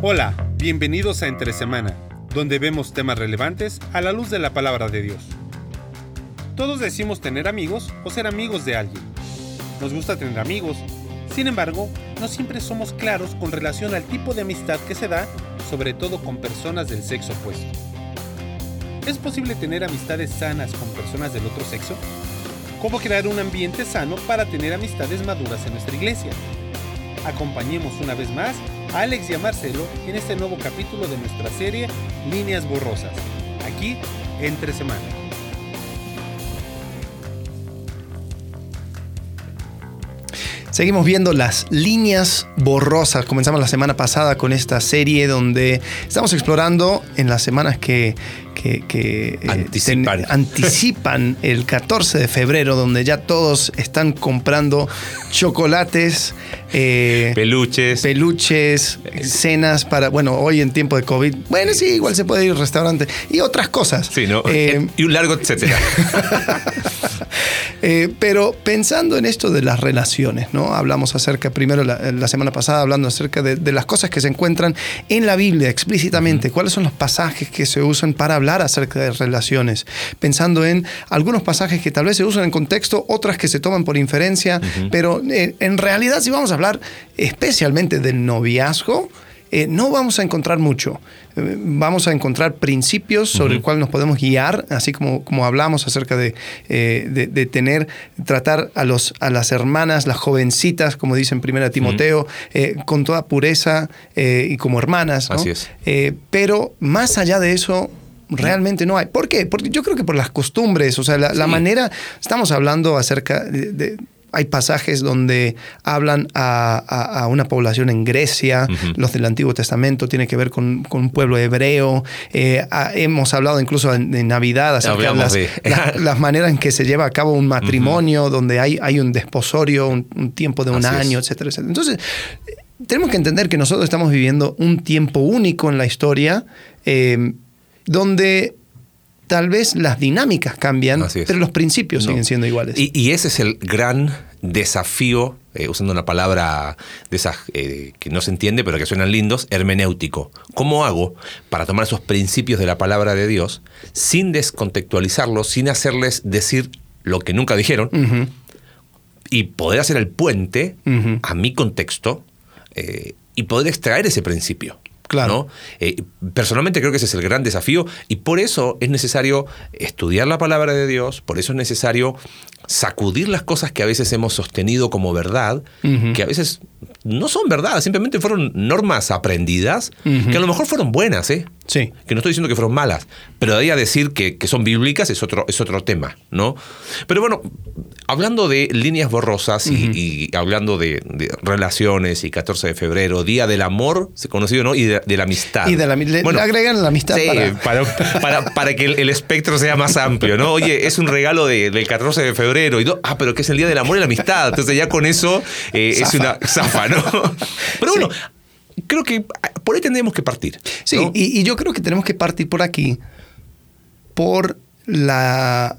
Hola, bienvenidos a Entre Semana, donde vemos temas relevantes a la luz de la palabra de Dios. Todos decimos tener amigos o ser amigos de alguien. Nos gusta tener amigos, sin embargo, no siempre somos claros con relación al tipo de amistad que se da, sobre todo con personas del sexo opuesto. ¿Es posible tener amistades sanas con personas del otro sexo? ¿Cómo crear un ambiente sano para tener amistades maduras en nuestra iglesia? Acompañemos una vez más Alex y Marcelo en este nuevo capítulo de nuestra serie Líneas Borrosas, aquí entre semana. Seguimos viendo las líneas borrosas. Comenzamos la semana pasada con esta serie donde estamos explorando en las semanas que, que, que, eh, Anticipan. ten- anticipan el 14 de febrero, donde ya todos están comprando chocolates, eh, Peluches. peluches, cenas para, bueno, hoy en tiempo de COVID, bueno, sí, igual se puede ir al restaurante y otras cosas. sí, ¿no? Eh, y un largo etcétera. Eh, pero pensando en esto de las relaciones, ¿no? Hablamos acerca, primero la, la semana pasada, hablando acerca de, de las cosas que se encuentran en la Biblia explícitamente, cuáles son los pasajes que se usan para hablar acerca de relaciones, pensando en algunos pasajes que tal vez se usan en contexto, otras que se toman por inferencia, pero eh, en realidad si vamos a hablar especialmente del noviazgo, eh, no vamos a encontrar mucho. Eh, Vamos a encontrar principios sobre el cual nos podemos guiar, así como, como hablamos acerca de, eh, de, de tener, tratar a, los, a las hermanas, las jovencitas, como dice en 1 Timoteo, con toda pureza y como hermanas. ¿no? Así es. Pero más allá de eso, realmente no hay. ¿Por qué? Porque yo creo que por las costumbres, o sea, la, manera, estamos hablando acerca de... de- hay pasajes donde hablan a, a- a una población en Grecia, los del Antiguo Testamento, tiene que ver con, con un pueblo hebreo. Eh, hemos hablado incluso en, en Navidad acerca de las, de- las- las maneras en que se lleva a cabo un matrimonio, donde hay, hay un desposorio, un, un tiempo de un Así es. año, etcétera, etcétera. Entonces, tenemos que entender que nosotros estamos viviendo un tiempo único en la historia, eh, donde tal vez las dinámicas cambian, pero los principios No. siguen siendo iguales. Y, y ese es el gran desafío, eh, usando una palabra de esas eh, que no se entiende, pero que suenan lindos, hermenéutico. ¿Cómo hago para tomar esos principios de la palabra de Dios sin descontextualizarlos, sin hacerles decir lo que nunca dijeron y poder hacer el puente a mi contexto eh, y poder extraer ese principio? Claro. Eh, personalmente creo que ese es el gran desafío y por eso es necesario estudiar la palabra de Dios, por eso es necesario sacudir las cosas que a veces hemos sostenido como verdad, que a veces no son verdad, simplemente fueron normas aprendidas, que a lo mejor fueron buenas, ¿eh? Sí. que no estoy diciendo que fueron malas, pero de ahí a decir que, que son bíblicas es otro, es otro tema, ¿no? Pero bueno, hablando de líneas borrosas y, y hablando de, de relaciones y 14 de febrero, Día del Amor, se conocido, ¿no? Y de, de la amistad. Y de la, le, le agregan la amistad Sí, para... para, para- para que el, el espectro sea más amplio, ¿no? Oye, es un regalo de- del 14 de febrero. Y do- ah, pero que es el Día del Amor y la Amistad. Entonces ya con eso eh, es una zafa, ¿no? Pero bueno, creo que por ahí tendríamos que partir. Sí, y yo creo que tenemos que partir por aquí, por la,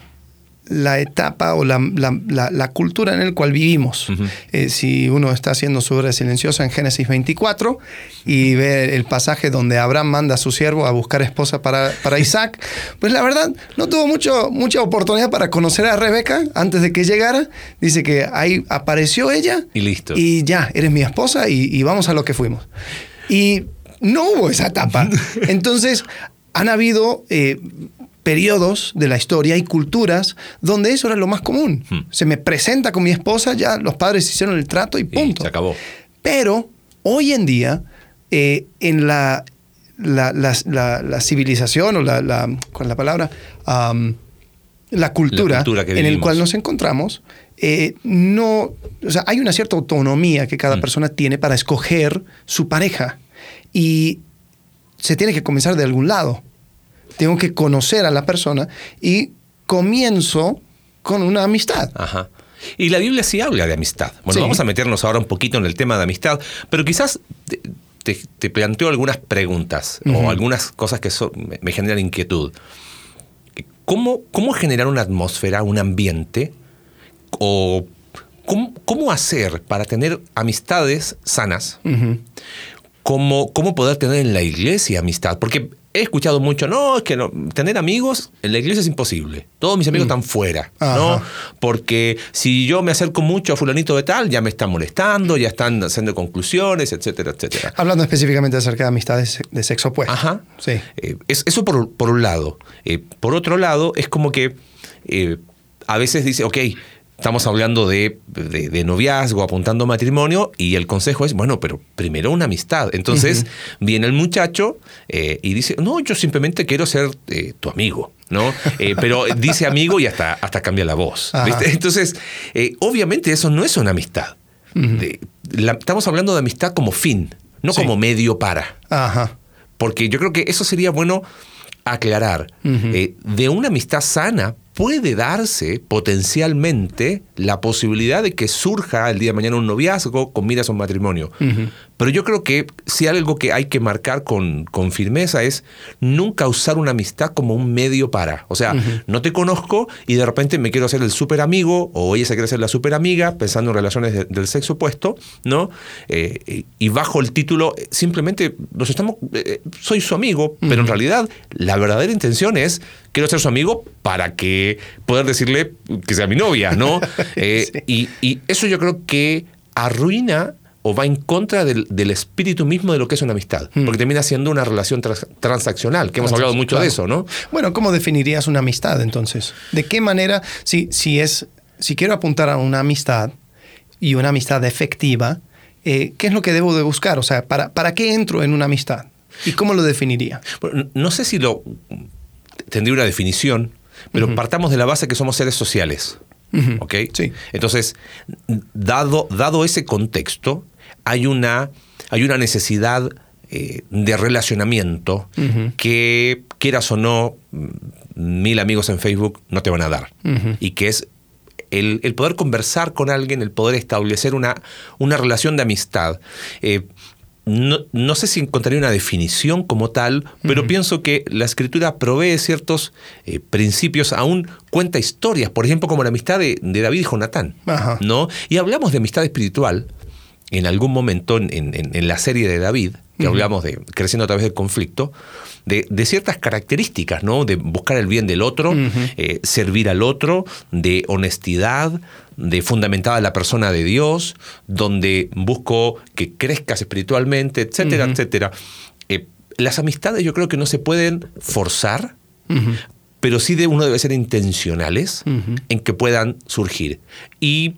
la etapa o la, la- la- la cultura en la cual vivimos. Eh, si uno está haciendo su obra silenciosa en Génesis 24 y ve el pasaje donde Abraham manda a su siervo a buscar esposa para, para Isaac, pues la verdad no tuvo mucho, mucha oportunidad para conocer a Rebeca antes de que llegara. Dice que ahí apareció ella Y listo. y ya, eres mi esposa y, y vamos a lo que fuimos. Y no hubo esa etapa. Entonces, han habido eh, periodos de la historia y culturas donde eso era lo más común. Hmm. Se me presenta con mi esposa, ya los padres hicieron el trato y Y punto. se acabó. Pero hoy en día, eh, en la, la, la- civilización o la, la, ¿cuál es la palabra? La cultura, La cultura que en el cual nos encontramos, eh, no, o sea, hay una cierta autonomía que cada Mm. persona tiene para escoger su pareja y se tiene que comenzar de algún lado. Tengo que conocer a la persona y comienzo con una amistad. Ajá. Y la Biblia sí habla de amistad. Bueno, Sí. vamos a meternos ahora un poquito en el tema de amistad, pero quizás te, te- te planteo algunas preguntas o algunas cosas que me, me generan inquietud. ¿Cómo, ¿Cómo generar una atmósfera, un ambiente? ¿O cómo, cómo hacer para tener amistades sanas cómo, cómo poder tener en la iglesia amistad. Porque he escuchado mucho, no, es que no, tener amigos en la iglesia es imposible. Todos mis amigos están fuera, ¿no? Porque si yo me acerco mucho a fulanito de tal, ya me están molestando, ya están haciendo conclusiones, etcétera, etcétera. Hablando específicamente acerca de amistades de sexo opuesto. Ajá. Sí. Eh, es- eso por, por un lado. Eh, por otro lado, es como que eh, a veces dice, ok, estamos hablando de, de- de noviazgo, apuntando a matrimonio, y el consejo es, bueno, pero primero una amistad. Entonces viene el muchacho eh, y dice, no, yo simplemente quiero ser eh, tu amigo. ¿no? Eh, pero dice amigo y hasta, hasta cambia la voz. ¿viste? Entonces, obviamente eso no es una amistad. De- la- estamos hablando de amistad como fin, no Sí. como medio para. Ajá. Porque yo creo que eso sería bueno aclarar. De una amistad sana puede darse potencialmente la posibilidad de que surja el día de mañana un noviazgo con miras a un matrimonio. Pero yo creo que si algo que hay que marcar con, con firmeza es nunca usar una amistad como un medio para. O sea, no te conozco y de repente me quiero hacer el súper amigo o ella se quiere hacer la súper amiga pensando en relaciones de- del sexo opuesto, ¿no? Eh, y- bajo el título, eh, simplemente nos estamos, eh, soy su amigo, pero en realidad la verdadera intención es quiero ser su amigo para que poder decirle que sea mi novia, ¿no? Eh, Sí. y, y eso yo creo que arruina o va en contra del, del espíritu mismo de lo que es una amistad, porque termina siendo una relación trans- transaccional, que hemos hablado mucho de eso, ¿no? Bueno, ¿cómo definirías una amistad entonces? ¿De qué manera, si, si es, si quiero apuntar a una amistad y una amistad efectiva, eh, ¿qué es lo que debo de buscar? O sea, ¿para, ¿para qué entro en una amistad? ¿Y cómo lo definiría? Bueno, no sé si lo tendría una definición, pero partamos de la base que somos seres sociales. ¿Ok? Sí. Entonces, dado, dado ese contexto, hay una, hay una necesidad eh, de relacionamiento que, quieras o no, mm, mil amigos en Facebook no te van a dar. Y que es el, el poder conversar con alguien, el poder establecer una, una relación de amistad. Eh, no, no sé si encontraría una definición como tal, pero pienso que la escritura provee ciertos eh, principios, aún cuenta historias, por ejemplo, como la amistad de, de David y Jonatán. Ajá. ¿no? Y hablamos de amistad espiritual en algún momento en, en- en la serie de David, que hablamos de creciendo a través del conflicto, de, de ciertas características, ¿no? De buscar el bien del otro, eh, servir al otro, de honestidad, de fundamentada la persona de Dios, donde busco que crezcas espiritualmente, etcétera, etcétera. Eh, las amistades yo creo que no se pueden forzar, pero sí de uno debe ser intencionales en que puedan surgir. Y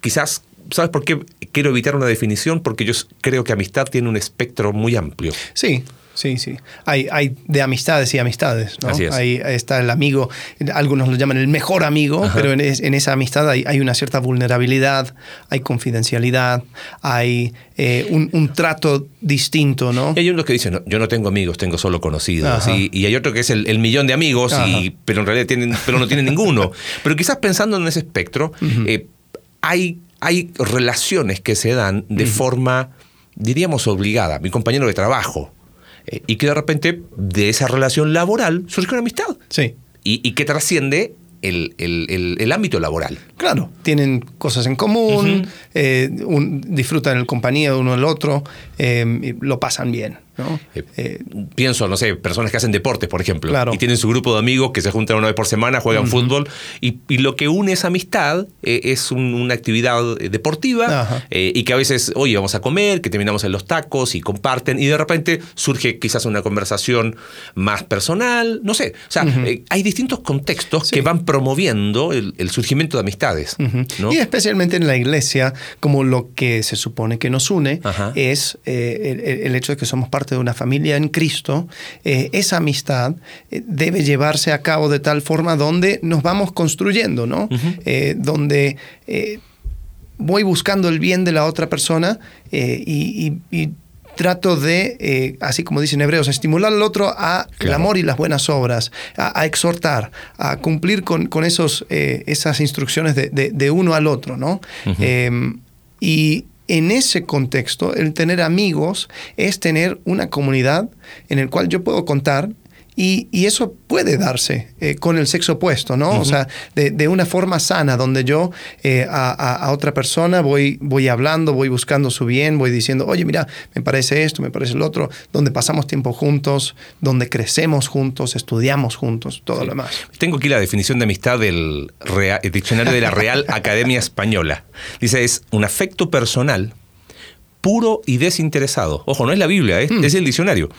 quizás, ¿sabes por qué quiero evitar una definición? Porque yo creo que amistad tiene un espectro muy amplio. Sí, sí, sí. Hay, hay de amistades y amistades, ¿no? Así es. Ahí está el amigo, algunos lo llaman el mejor amigo, Ajá. pero en, es- en esa amistad hay, hay una cierta vulnerabilidad, hay confidencialidad, hay eh, un, un trato distinto, ¿no? Y hay unos que dicen, "No, yo no tengo amigos, tengo solo conocidos. Y, y hay otro que es el, el millón de amigos, y- pero en realidad tienen, pero no tienen ninguno. Pero quizás pensando en ese espectro, eh, hay, hay relaciones que se dan de forma, diríamos, obligada. Mi compañero de trabajo. eh, y que de repente de esa relación laboral surge una amistad. Sí. y, y que trasciende el, el- el- el ámbito laboral. Claro, tienen cosas en común, eh, un- disfrutan en compañía de uno del otro, eh, lo pasan bien, ¿no? Eh, Eh, Pienso, no sé, personas que hacen deportes, por ejemplo, Claro. y tienen su grupo de amigos que se juntan una vez por semana, juegan fútbol, y, y lo que une esa amistad eh, es un- una actividad deportiva, y que a veces, oye, vamos a comer, que terminamos en los tacos y comparten, y de repente surge quizás una conversación más personal, no sé, o sea, hay distintos contextos Sí. que van promoviendo el, el surgimiento de amistades. Y especialmente en la iglesia, como lo que se supone que nos une Ajá. es el, el hecho de que somos parte de una familia en Cristo, eh, esa amistad eh, debe llevarse a cabo de tal forma donde nos vamos construyendo, ¿no? Eh, donde voy buscando el bien de la otra persona y, y- y trato de, eh, así como dicen hebreos, estimular al otro a el amor y las buenas obras, a, a exhortar, a cumplir con, con esos, eh, esas instrucciones de, de- de uno al otro, ¿no? Eh, y en ese contexto, el tener amigos es tener una comunidad en el cual yo puedo contar Y, y eso puede darse eh, con el sexo opuesto, ¿no? O sea, de, de, una forma sana, donde yo eh, a, a, otra persona voy, voy hablando, voy buscando su bien, voy diciendo, oye, mira, me parece esto, me parece lo otro, donde pasamos tiempo juntos, donde crecemos juntos, estudiamos juntos, todo Sí. lo demás. Tengo aquí la definición de amistad del Rea- el diccionario de la Real Academia Española. Dice, es un afecto personal puro y desinteresado. Ojo, no es la Biblia, es, es el diccionario.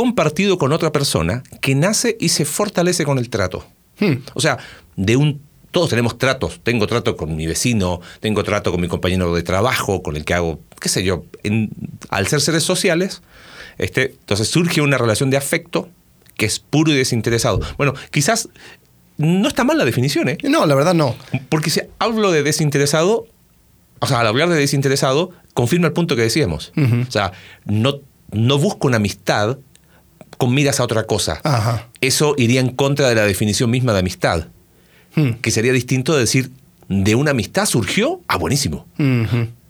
Compartido con otra persona que nace y se fortalece con el trato. Hmm. O sea, de un todos tenemos tratos. Tengo trato con mi vecino, tengo trato con mi compañero de trabajo, con el que hago, qué sé yo, en- al ser seres sociales, este, entonces surge una relación de afecto que es puro y desinteresado. Bueno, quizás no está mal la definición, ¿eh? No, la verdad no. Porque si hablo de desinteresado, o sea, al hablar de desinteresado, confirma el punto que decíamos. O sea, no, no busco una amistad con miras a otra cosa. Ajá. Eso iría en contra de la definición misma de amistad, Hmm. que sería distinto de decir, de una amistad surgió, ah, buenísimo,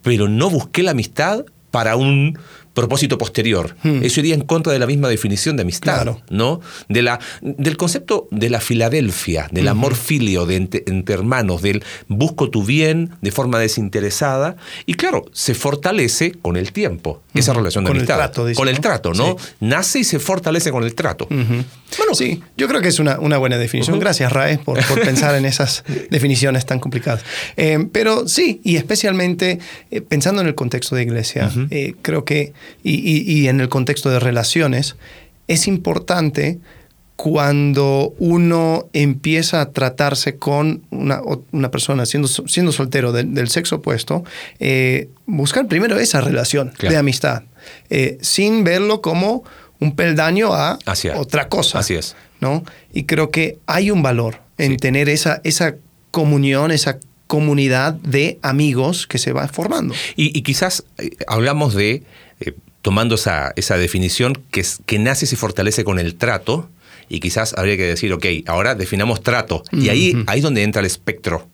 pero no busqué la amistad para un propósito posterior. Hmm. Eso iría en contra de la misma definición de amistad, Claro. ¿no? De la, del concepto de la Filadelfia, del amor filio de entre, entre hermanos, del busco tu bien de forma desinteresada. Y claro, se fortalece con el tiempo, esa relación de Con el amistad. trato, dice, con el ¿no? trato, ¿no? Sí. Nace y se fortalece con el trato. Bueno, sí, yo creo que es una, una buena definición. Gracias, Rae, por, por pensar en esas definiciones tan complicadas. Eh, pero sí, y especialmente eh, pensando en el contexto de iglesia, eh, creo que, y, y- y en el contexto de relaciones, es importante cuando uno empieza a tratarse con una, una persona siendo, siendo soltero del, del sexo opuesto, eh, buscar primero esa relación Claro. de amistad, eh, sin verlo como un peldaño a Así otra cosa. Así es. ¿no? Y creo que hay un valor en Sí. tener esa, esa comunión, esa comunidad de amigos que se va formando. Y, y quizás eh, hablamos de, eh, tomando esa, esa definición, que, es- que nace y se fortalece con el trato, y quizás habría que decir, ok, ahora definamos trato. Y ahí, ahí es donde entra el espectro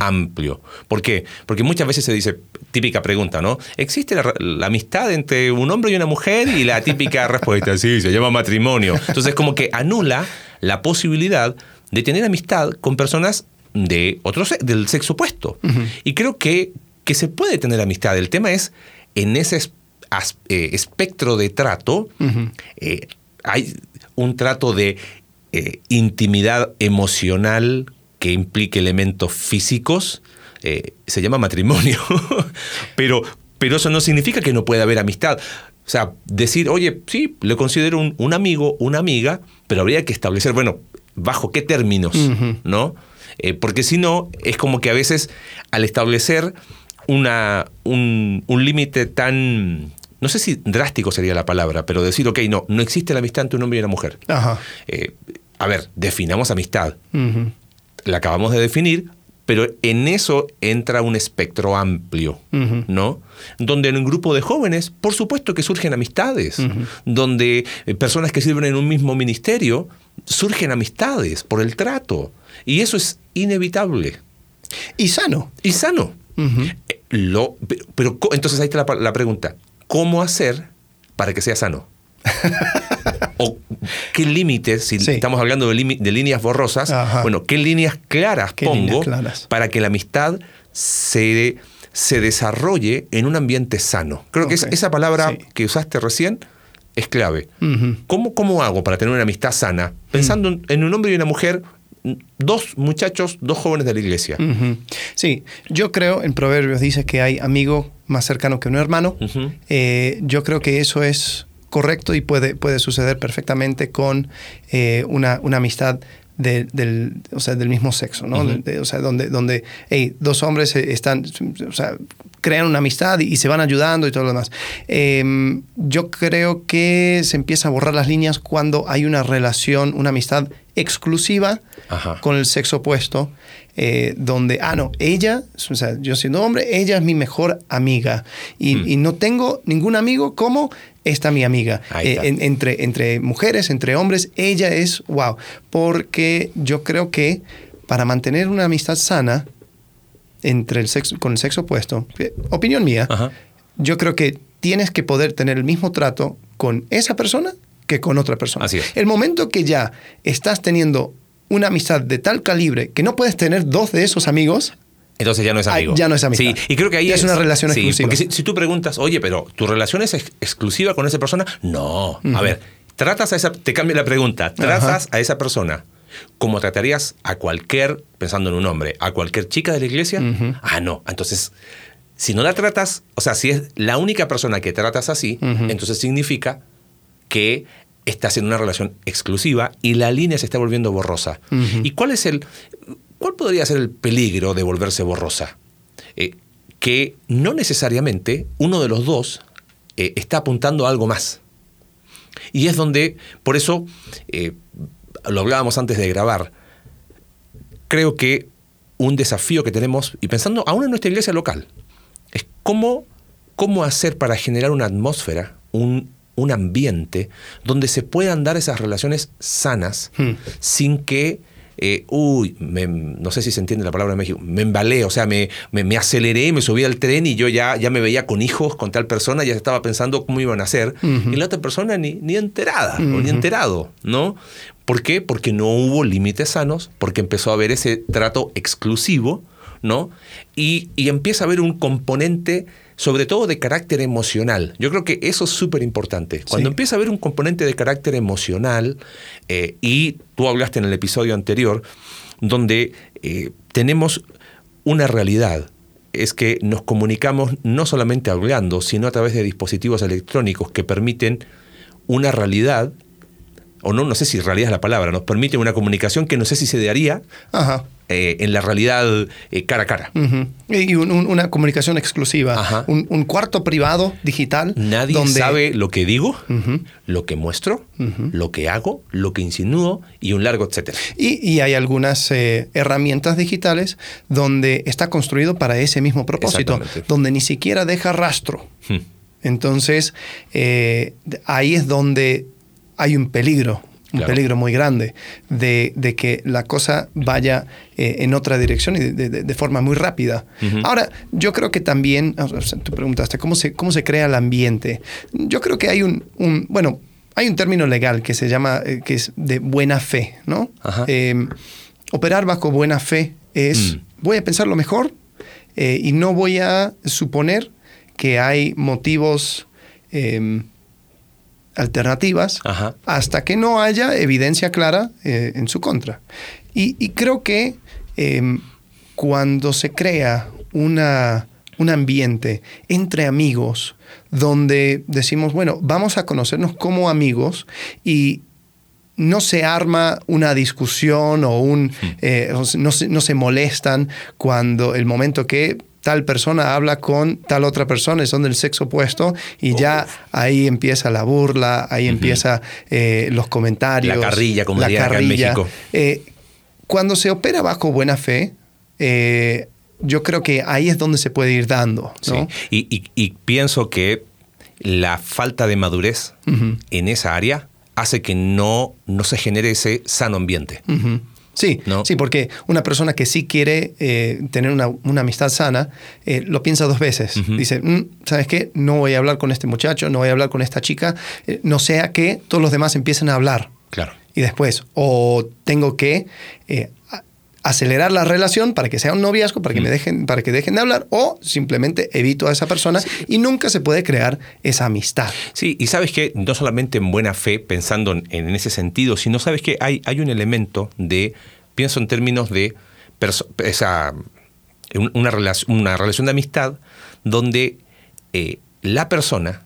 amplio. ¿Por qué? Porque muchas veces se dice, típica pregunta, ¿no? ¿Existe la, la amistad entre un hombre y una mujer? Y la típica respuesta, sí, se llama matrimonio. Entonces como que anula la posibilidad de tener amistad con personas de otro del sexo opuesto. Y creo que, que se puede tener amistad. El tema es en ese es- as- eh, espectro de trato, eh, hay un trato de eh, intimidad emocional que implique elementos físicos, se llama matrimonio. pero, pero eso no significa que no pueda haber amistad. O sea, decir, oye, sí, le considero un, un amigo, una amiga, pero habría que establecer, bueno, bajo qué términos. ¿no? Eh, porque si no, es como que a veces al establecer una, un, un límite tan, no sé si drástico sería la palabra, pero decir, ok, no, no existe la amistad entre un hombre y una mujer. Ajá. Eh, a ver, definamos amistad. La acabamos de definir, pero en eso entra un espectro amplio. ¿no? Donde en un grupo de jóvenes, por supuesto que surgen amistades, donde eh, personas que sirven en un mismo ministerio, surgen amistades por el trato. Y eso es inevitable Y sano. y sano. Eh, Lo, pero, entonces ahí está la, la pregunta, ¿cómo hacer para que sea sano? ¿O qué límites, si Sí. estamos hablando de, líneas borrosas, Ajá. bueno, qué líneas claras ¿Qué pongo líneas claras? para que la amistad se, se desarrolle en un ambiente sano? Creo que es- esa palabra Sí. que usaste recién es clave. ¿Cómo, ¿Cómo hago para tener una amistad sana? Pensando en- en un hombre y una mujer, dos muchachos, dos jóvenes de la iglesia. Sí, yo creo, en Proverbios dice que hay amigo más cercano que un hermano. Eh, yo creo que eso es correcto y puede, puede suceder perfectamente con eh, una, una amistad de- del, o sea, del mismo sexo, ¿no? De- o sea, donde, donde hey, dos hombres eh, están, o sea, crean una amistad y, y se van ayudando y todo lo demás. Eh, yo creo que se empieza a borrar las líneas cuando hay una relación, una amistad exclusiva Ajá. con el sexo opuesto, eh, donde, ah, no, ella, o sea, yo siendo hombre, ella es mi mejor amiga y, Mm. y no tengo ningún amigo como esta mi amiga. Eh, en- entre, entre mujeres, entre hombres, ella es wow, porque yo creo que para mantener una amistad sana entre el sexo, con el sexo opuesto, eh, opinión mía, Ajá. yo creo que tienes que poder tener el mismo trato con esa persona que con otra persona. Así es. El momento que ya estás teniendo una amistad de tal calibre que no puedes tener dos de esos amigos, Entonces ya no es amigo. ya no es amistad. Sí, y creo que ahí Ya es una relación sí, exclusiva. Porque si, si tú preguntas, oye, pero ¿tu relación es ex- exclusiva con esa persona? No. A ver, tratas a esa. Te cambio la pregunta. ¿Tratas a esa persona como tratarías a cualquier, pensando en un hombre, a cualquier chica de la iglesia? Ah, no. Entonces. Si no la tratas, o sea, si es la única persona que tratas así, entonces significa que estás en una relación exclusiva y la línea se está volviendo borrosa. ¿Y cuál es el cuál podría ser el peligro de volverse borrosa? Eh, que no necesariamente uno de los dos eh, está apuntando a algo más. Y es donde, por eso, eh, lo hablábamos antes de grabar, creo que un desafío que tenemos, y pensando aún en nuestra iglesia local, es cómo, cómo hacer para generar una atmósfera, un, un ambiente donde se puedan dar esas relaciones sanas Hmm. sin que, eh, uy, me- no sé si se entiende la palabra en México, me embalé, o sea, me, me, me aceleré, me subí al tren y yo ya, ya me veía con hijos, con tal persona, ya estaba pensando cómo iban a hacer, y la otra persona ni, ni enterada, o ni enterado, ¿no? ¿Por qué? Porque no hubo límites sanos, porque empezó a haber ese trato exclusivo, ¿no? Y, y empieza a haber un componente, sobre todo de carácter emocional. Yo creo que eso es súper importante. Cuando Sí. empieza a haber un componente de carácter emocional, eh, y tú hablaste en el episodio anterior, donde eh, tenemos una realidad, es que nos comunicamos no solamente hablando, sino a través de dispositivos electrónicos que permiten una realidad, o no, no sé si realidad es la palabra, nos permite una comunicación que no sé si se daría Ajá. Eh, en la realidad eh, cara a cara. Y un- un- una comunicación exclusiva. Ajá. Un, un cuarto privado digital. Nadie donde, sabe lo que digo, lo que muestro, lo que hago, lo que insinúo y un largo etcétera. Y, y hay algunas eh, herramientas digitales donde está construido para ese mismo propósito, donde ni siquiera deja rastro. Hmm. Entonces, eh, ahí es donde hay un peligro, un Claro. peligro muy grande de, de que la cosa vaya eh, en otra dirección y de, de- de forma muy rápida. Ahora, yo creo que también, o sea, tú preguntaste, ¿cómo se, cómo se crea el ambiente? Yo creo que hay un, un- bueno, hay un término legal que se llama, eh, que es de buena fe, ¿no? Eh, operar bajo buena fe es, Mm. voy a pensar lo mejor eh, y no voy a suponer que hay motivos eh, alternativas Ajá. hasta que no haya evidencia clara eh, en su contra. Y, y creo que eh, cuando se crea una, un ambiente entre amigos donde decimos, bueno, vamos a conocernos como amigos y no se arma una discusión o un eh, o se- no, se, no se molestan cuando el momento que tal persona habla con tal otra persona y son del sexo opuesto y ya ahí empieza la burla, ahí empieza eh, los comentarios. La carrilla, como la acá en carrilla. México. Eh, cuando se opera bajo buena fe, eh, yo creo que ahí es donde se puede ir dando. Sí. Y, y- y pienso que la falta de madurez en esa área hace que no, no se genere ese sano ambiente. Sí, ¿No? sí, porque una persona que sí quiere eh, tener una, una amistad sana, eh, lo piensa dos veces. Dice, "Mm, ¿sabes qué? No voy a hablar con este muchacho, no voy a hablar con esta chica, eh, no sea que todos los demás empiecen a hablar. Claro. Y después, o tengo que eh, acelerar la relación para que sea un noviazgo, para que, me dejen, para que dejen de hablar, o simplemente evito a esa persona y nunca se puede crear esa amistad. Sí, y sabes que no solamente en buena fe, pensando en, en ese sentido, sino sabes que hay, hay un elemento de, pienso en términos de esa, una, relación, una relación de amistad donde eh, la persona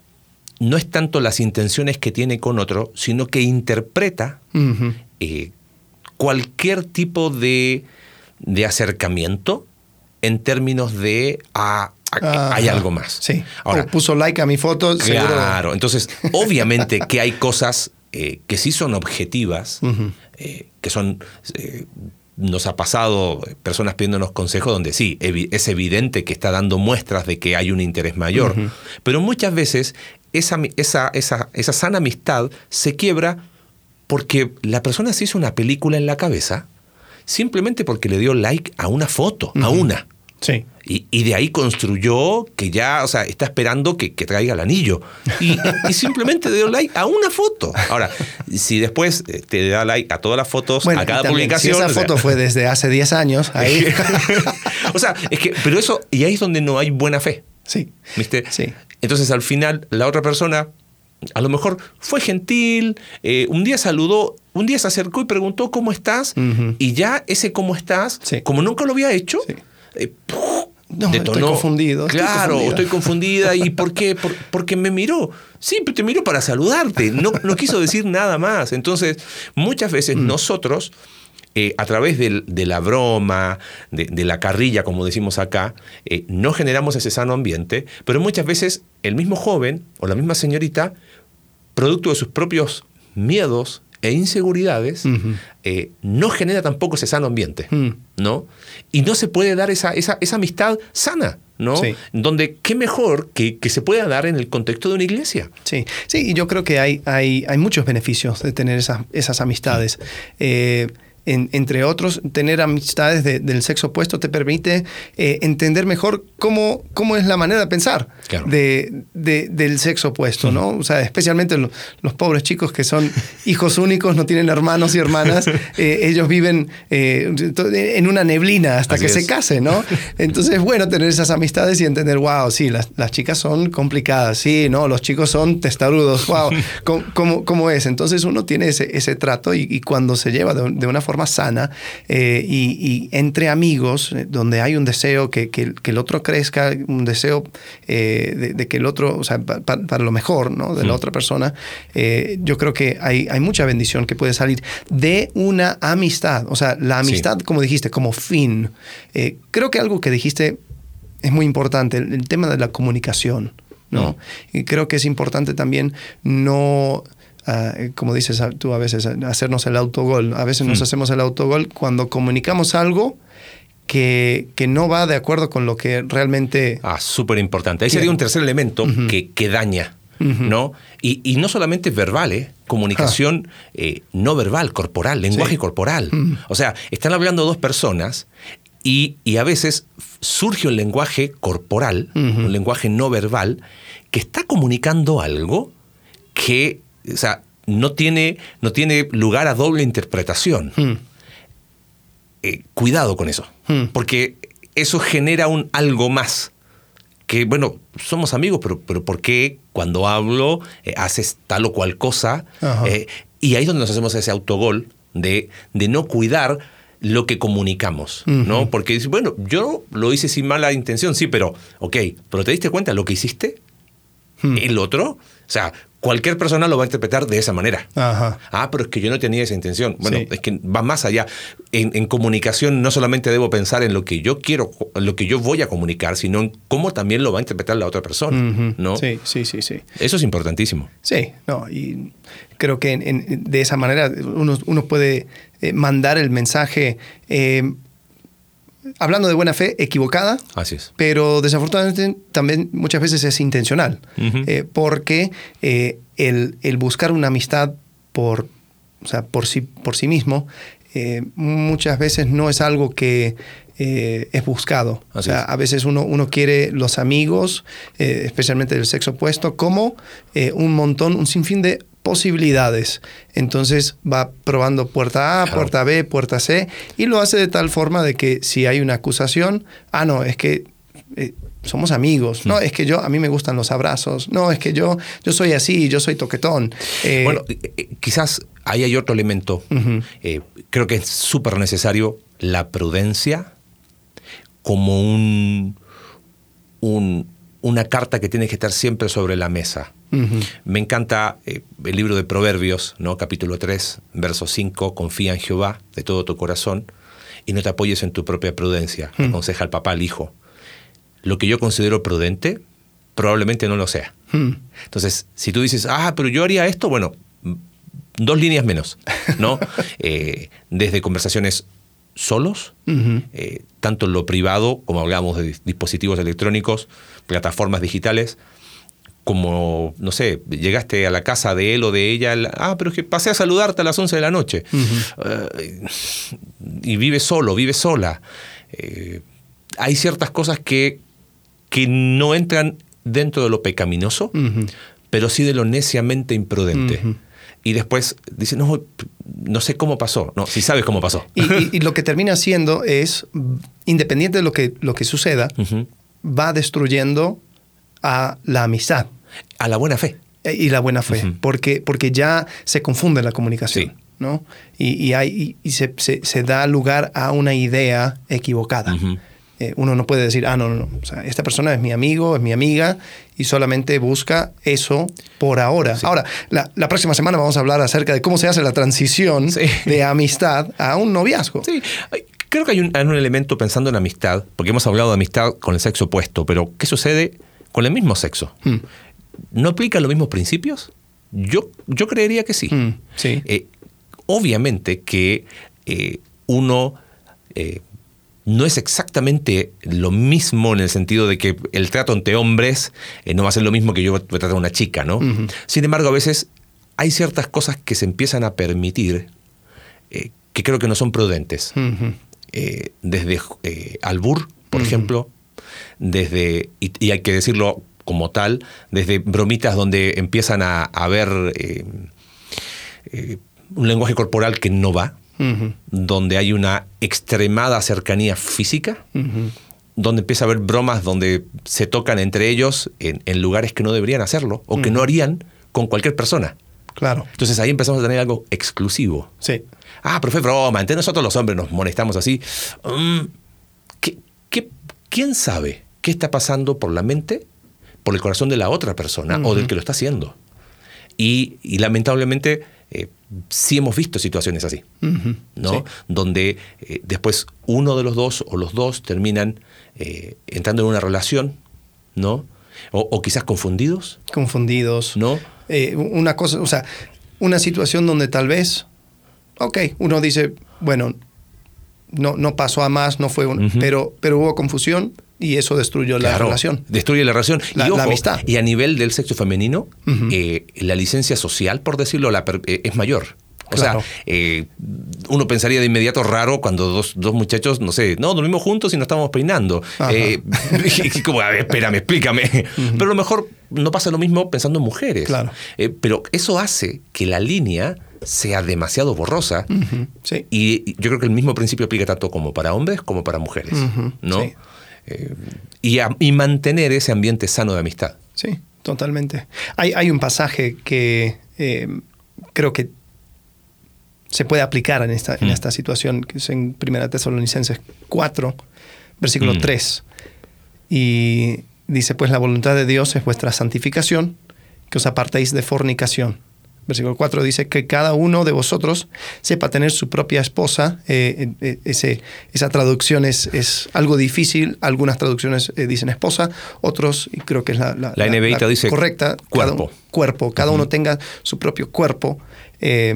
no es tanto las intenciones que tiene con otro, sino que interpreta eh, cualquier tipo de, de acercamiento en términos de ah, hay Ajá. algo más. Sí. Ahora, o puso like a mi foto, seguro. Claro, entonces obviamente que hay cosas eh, que sí son objetivas, eh, que son... eh, nos ha pasado personas pidiéndonos consejos donde sí, es evidente que está dando muestras de que hay un interés mayor, pero muchas veces esa, esa, esa, esa sana amistad se quiebra porque la persona se hizo una película en la cabeza simplemente porque le dio like a una foto, a una. Sí. Y, y de ahí construyó que ya, o sea, está esperando que, que traiga el anillo. Y, y simplemente dio like a una foto. Ahora, si después eh, te da like a todas las fotos, Bueno, a cada también, publicación. Si esa o sea, foto fue desde hace 10 años, ahí. o sea, es que, pero eso, y ahí es donde no hay buena fe. sí. ¿Viste? Sí. Entonces al final la otra persona a lo mejor fue gentil, eh, un día saludó, un día se acercó y preguntó cómo estás y ya ese cómo estás, Sí. como nunca lo había hecho, Sí. eh, ¡puf! No, estoy confundido, estoy Claro, estoy confundida. ¿Y por qué? Por- porque me miró. Sí, te miró para saludarte. No, no quiso decir nada más. Entonces, muchas veces Mm. nosotros, eh, a través del- de la broma, de, de la carrilla, como decimos acá, eh, no generamos ese sano ambiente, pero muchas veces el mismo joven o la misma señorita, producto de sus propios miedos e inseguridades, eh, no genera tampoco ese sano ambiente, Mm. ¿no? Y no se puede dar esa, esa, esa amistad sana, ¿no? Sí. Donde qué mejor que, que se pueda dar en el contexto de una iglesia. Sí, sí, y yo creo que hay, hay, hay muchos beneficios de tener esas, esas amistades. Eh, en- entre otros, tener amistades de- del sexo opuesto te permite eh, entender mejor cómo, cómo es la manera de pensar Claro. de, de- del sexo opuesto, ¿no? O sea, especialmente lo- los pobres chicos que son hijos únicos, no tienen hermanos y hermanas, eh, ellos viven eh, en una neblina hasta Así que se es. casen, ¿no? Entonces es bueno tener esas amistades y entender, wow, sí, las, las chicas son complicadas, sí, no, los chicos son testarudos, wow, ¿cómo, cómo, cómo es? Entonces uno tiene ese, ese trato y, y cuando se lleva de, de una forma sana eh, y, y entre amigos, eh, donde hay un deseo que, que el- que el otro crezca, un deseo eh, de, de que el otro, o sea, pa- pa- para lo mejor, ¿no? De la Mm. otra persona, eh, yo creo que hay, hay mucha bendición que puede salir de una amistad, o sea, la Sí. amistad, como dijiste, como fin. Creo que algo que dijiste es muy importante, el, el tema de la comunicación. ¿no? Y creo que es importante también no, ah, como dices ah, tú a veces, ah, hacernos el autogol. A veces nos Mm. hacemos el autogol cuando comunicamos algo que, que no va de acuerdo con lo que realmente... Ah, súper importante. Ahí sería un tercer elemento que, que daña. ¿no? Y, y no solamente verbal, ¿eh? Comunicación eh, no verbal, corporal, lenguaje Sí. corporal. O sea, están hablando dos personas y, y a veces surge un lenguaje corporal, un lenguaje no verbal, que está comunicando algo que, o sea, no tiene, no tiene lugar a doble interpretación. Hmm. Eh, cuidado con eso, Hmm. porque eso genera un algo más. Que bueno, somos amigos, pero, pero ¿por qué cuando hablo eh, haces tal o cual cosa? Eh, y ahí es donde nos hacemos ese autogol de, de no cuidar lo que comunicamos, ¿no? Ujú. Porque dices, bueno, yo lo hice sin mala intención, sí, pero, ok, pero ¿te diste cuenta lo que hiciste? Hmm. El otro, o sea, cualquier persona lo va a interpretar de esa manera. Ajá. Ah, pero es que yo no tenía esa intención. Bueno, Sí. es que va más allá. En, en comunicación no solamente debo pensar en lo que yo quiero, lo que yo voy a comunicar, sino en cómo también lo va a interpretar la otra persona. ¿no? Sí, sí, sí, sí. Eso es importantísimo. Sí, no, y creo que en- en- de esa manera uno, uno puede eh, mandar el mensaje eh, hablando de buena fe equivocada, Así es. pero desafortunadamente también muchas veces es intencional, eh, porque eh, el, el buscar una amistad por, o sea, por, sí, por sí mismo eh, muchas veces no es algo que eh, es buscado. o sea, es. a veces uno, uno quiere los amigos, eh, especialmente del sexo opuesto, como un montón, un sinfín de posibilidades. Entonces va probando puerta A, Claro. puerta B, puerta C, y lo hace de tal forma de que si hay una acusación, ah, no, es que eh, somos amigos, no, es que yo, a mí me gustan los abrazos, no, es que yo, yo soy así, yo soy toquetón. Eh, Bueno, eh, quizás ahí hay otro elemento. Eh, creo que es súper necesario la prudencia como un, un- una carta que tiene que estar siempre sobre la mesa. Me encanta eh, el libro de Proverbios, ¿no? capítulo 3, verso 5, confía en Jehová de todo tu corazón y no te apoyes en tu propia prudencia, aconseja el papá al hijo. Lo que yo considero prudente probablemente no lo sea. Entonces, si tú dices, ah, pero yo haría esto, bueno, m- dos líneas menos, ¿no? Eh, desde conversaciones solos, eh, tanto en lo privado, como hablamos de dis- dispositivos electrónicos, plataformas digitales, como, no sé, llegaste a la casa de él o de ella, la- ah, pero es que pasé a saludarte a las 11 de la noche, Eh, y vive solo, vive sola. Eh, hay ciertas cosas que, que no entran dentro de lo pecaminoso, pero sí de lo neciamente imprudente. Y después dice, no, no sé cómo pasó. No, si sabes cómo pasó. Y, y- y lo que termina haciendo es, independiente de lo que, lo que suceda, va destruyendo a la amistad A la buena fe. eh, y la buena fe, porque, porque ya se confunde la comunicación. Sí. ¿no? Y, y hay, y, y se, se- se da lugar a una idea equivocada. Eh, uno no puede decir, ah, no, no, no. O sea, esta persona es mi amigo, es mi amiga, y solamente busca eso por ahora. Ahora, la, la próxima semana vamos a hablar acerca de cómo se hace la transición Sí. de amistad a un noviazgo. Sí, creo que hay un, hay un elemento pensando en amistad, porque hemos hablado de amistad con el sexo opuesto, pero ¿qué sucede con el mismo sexo? Mm. ¿No aplican los mismos principios? Yo, yo creería que sí. Mm, sí. Eh, obviamente que eh, uno eh, no es exactamente lo mismo en el sentido de que el trato entre hombres no va a ser lo mismo que yo tratar a una chica, ¿no? Sin embargo, a veces hay ciertas cosas que se empiezan a permitir que creo que no son prudentes. Desde albur, por ejemplo, desde, y, y hay que decirlo como tal, desde bromitas donde empiezan a, a ver eh, eh, un lenguaje corporal que no va, donde hay una extremada cercanía física, donde empieza a haber bromas donde se tocan entre ellos en, en lugares que no deberían hacerlo o que no harían con cualquier persona. Claro. Entonces ahí empezamos a tener algo exclusivo. Sí. Ah, pero fue broma, entre nosotros los hombres nos molestamos así. Mm, ¿qué- qué- quién sabe qué está pasando por la mente, por el corazón de la otra persona o del que lo está haciendo? Y, y lamentablemente eh, sí hemos visto situaciones así. ¿no? Sí. Donde eh, después uno de los dos o los dos terminan eh, entrando en una relación, ¿no? O, o quizás confundidos, Confundidos. ¿no? Una cosa, o sea, una situación donde tal vez, ok, uno dice, bueno, no, no pasó a más, no fue un, pero, pero hubo confusión y eso destruyó la Claro, relación. Destruye la relación. La- y, la ojo, amistad. y a nivel del sexo femenino, eh, la licencia social, por decirlo, la eh, es mayor. O Claro. sea, eh, uno pensaría de inmediato raro cuando dos, dos muchachos, no sé, no, dormimos juntos y nos estábamos peinando. Eh, y como, a ver, espérame, explícame. Pero a lo mejor no pasa lo mismo pensando en mujeres. Claro. Eh, pero eso hace que la línea sea demasiado borrosa. Sí. Y yo creo que el mismo principio aplica tanto como para hombres como para mujeres. ¿no? sí. Eh, y, a- y mantener ese ambiente sano de amistad. Sí, totalmente. Hay, hay un pasaje que eh, creo que se puede aplicar en esta, en Mm. esta situación, que es en 1 Tesalonicenses 4, versículo Mm. 3. Y dice, pues la voluntad de Dios es vuestra santificación, que os apartéis de fornicación. Versículo 4 dice que cada uno de vosotros sepa tener su propia esposa. Eh, eh, ese, esa traducción es, es algo difícil. Algunas traducciones eh, dicen esposa, otros, y creo que es la, La dice correcta. cuerpo. Cada, cuerpo. Cada uno tenga su propio cuerpo. Eh,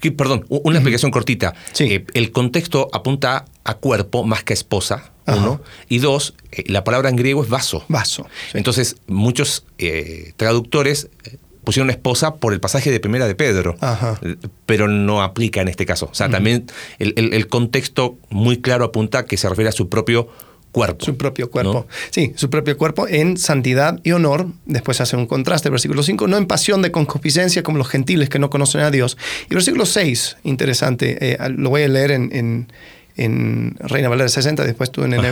Que, perdón, una explicación cortita. Sí. Eh, el contexto apunta a cuerpo más que a esposa, uno. Y dos, eh, la palabra en griego es vaso. vaso. sí. Entonces, muchos eh, traductores eh, pusieron esposa por el pasaje de primera de Pedro, Ajá. eh, pero no aplica en este caso. O sea, también el, el- el contexto muy claro apunta que se refiere a su propio cuerpo. Su propio cuerpo. ¿no? Sí, su propio cuerpo en santidad y honor. Después hace un contraste, versículo 5, no en pasión de concupiscencia como los gentiles que no conocen a Dios. Y versículo 6, interesante, eh, lo voy a leer en, en- en Reina Valera 60, después tú en el Ajá.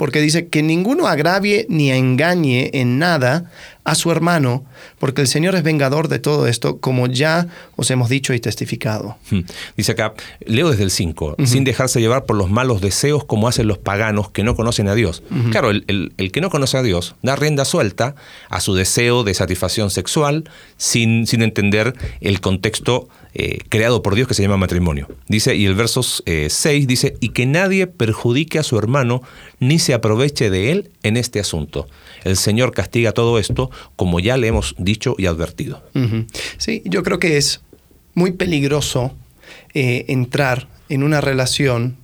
Porque dice que ninguno agravie ni engañe en nada a su hermano, porque el Señor es vengador de todo esto, como ya os hemos dicho y testificado. Hmm. Dice acá, leo desde el 5, sin dejarse llevar por los malos deseos como hacen los paganos que no conocen a Dios. Claro, el, el- el que no conoce a Dios da rienda suelta a su deseo de satisfacción sexual sin, sin entender el contexto eh, creado por Dios que se llama matrimonio. Dice, y el verso 6 dice, y que nadie perjudique a su hermano ni se aproveche de él en este asunto. El Señor castiga todo esto como ya le hemos dicho y advertido. Sí, yo creo que es muy peligroso eh, entrar en una relación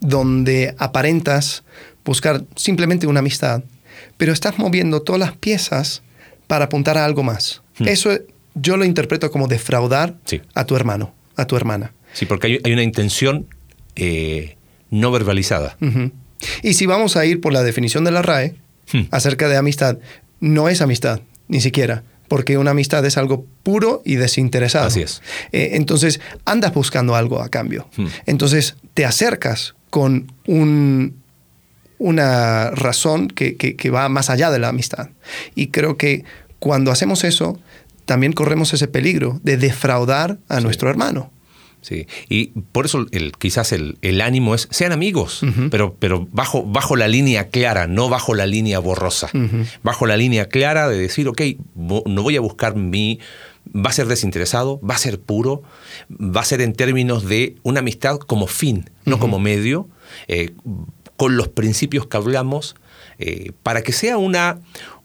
donde aparentas buscar simplemente una amistad, pero estás moviendo todas las piezas para apuntar a algo más. Hmm. Eso yo lo interpreto como defraudar Sí. a tu hermano, a tu hermana. Sí, porque hay, hay una intención eh, no verbalizada. Y si vamos a ir por la definición de la RAE Hmm. acerca de amistad, no es amistad, ni siquiera, porque una amistad es algo puro y desinteresado. Así es. Eh, entonces, andas buscando algo a cambio. Hmm. Entonces, te acercas con un, una razón que, que- que va más allá de la amistad. Y creo que cuando hacemos eso, también corremos ese peligro de defraudar a nuestro hermano. Sí, y por eso el, quizás el, el ánimo es, sean amigos, pero, pero bajo, bajo la línea clara, no bajo la línea borrosa. Bajo la línea clara de decir, ok, no voy a buscar mi... Va a ser desinteresado, va a ser puro, va a ser en términos de una amistad como fin, no como medio, eh, con los principios que hablamos, eh, para que sea una,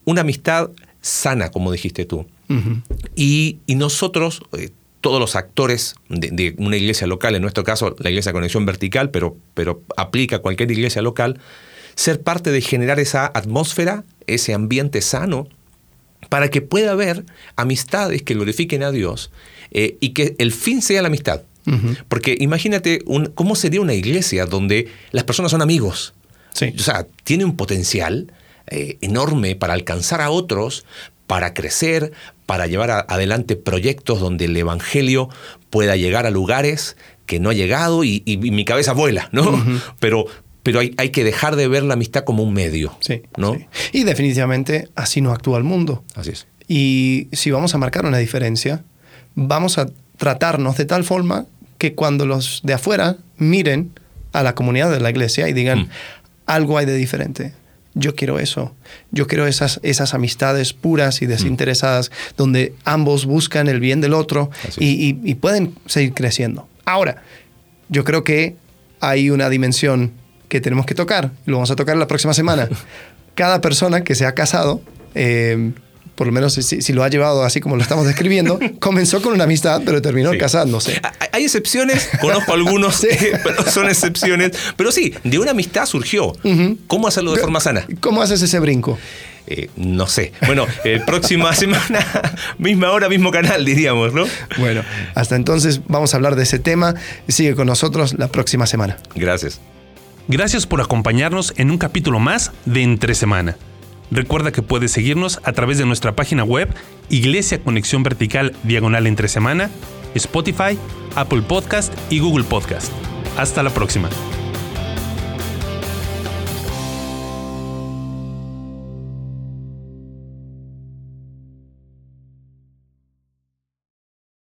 una amistad sana, como dijiste tú. Y, y nosotros, eh, todos los actores de, de una iglesia local, en nuestro caso la iglesia Conexión Vertical, pero, pero aplica a cualquier iglesia local, ser parte de generar esa atmósfera, ese ambiente sano, para que pueda haber amistades que glorifiquen a Dios eh, y que el fin sea la amistad. Porque imagínate un- cómo sería una iglesia donde las personas son amigos. Sí. O sea, tiene un potencial eh, enorme para alcanzar a otros, para crecer, para llevar a- adelante proyectos donde el Evangelio pueda llegar a lugares que no ha llegado y, y mi cabeza vuela, ¿no? Pero, pero hay, hay que dejar de ver la amistad como un medio, Sí, ¿no? sí. Y definitivamente así no actúa el mundo. Así es. Y si vamos a marcar una diferencia, vamos a tratarnos de tal forma que cuando los de afuera miren a la comunidad de la iglesia y digan, Mm. algo hay de diferente. Yo quiero eso. Yo quiero esas, esas amistades puras y desinteresadas donde ambos buscan el bien del otro y, y- y pueden seguir creciendo. Ahora, yo creo que hay una dimensión que tenemos que tocar. y Lo vamos a tocar la próxima semana. Cada persona que se ha casado, eh, por lo menos si, si lo ha llevado así como lo estamos describiendo, comenzó con una amistad, pero terminó Sí. casándose. Ha- Hay excepciones, conozco algunos, Sí. pero son excepciones. Pero sí, de una amistad surgió. ¿Cómo hacerlo de forma sana? ¿Cómo haces ese brinco? Eh, no sé. Bueno, eh, próxima semana, misma hora, mismo canal, diríamos, ¿no? Bueno, hasta entonces vamos a hablar de ese tema. Sigue con nosotros la próxima semana. Gracias. Gracias por acompañarnos en un capítulo más de Entre Semana. Recuerda que puedes seguirnos a través de nuestra página web Iglesia Conexión Vertical Diagonal Entre Semana, Spotify, Apple Podcast y Google Podcast. Hasta la próxima.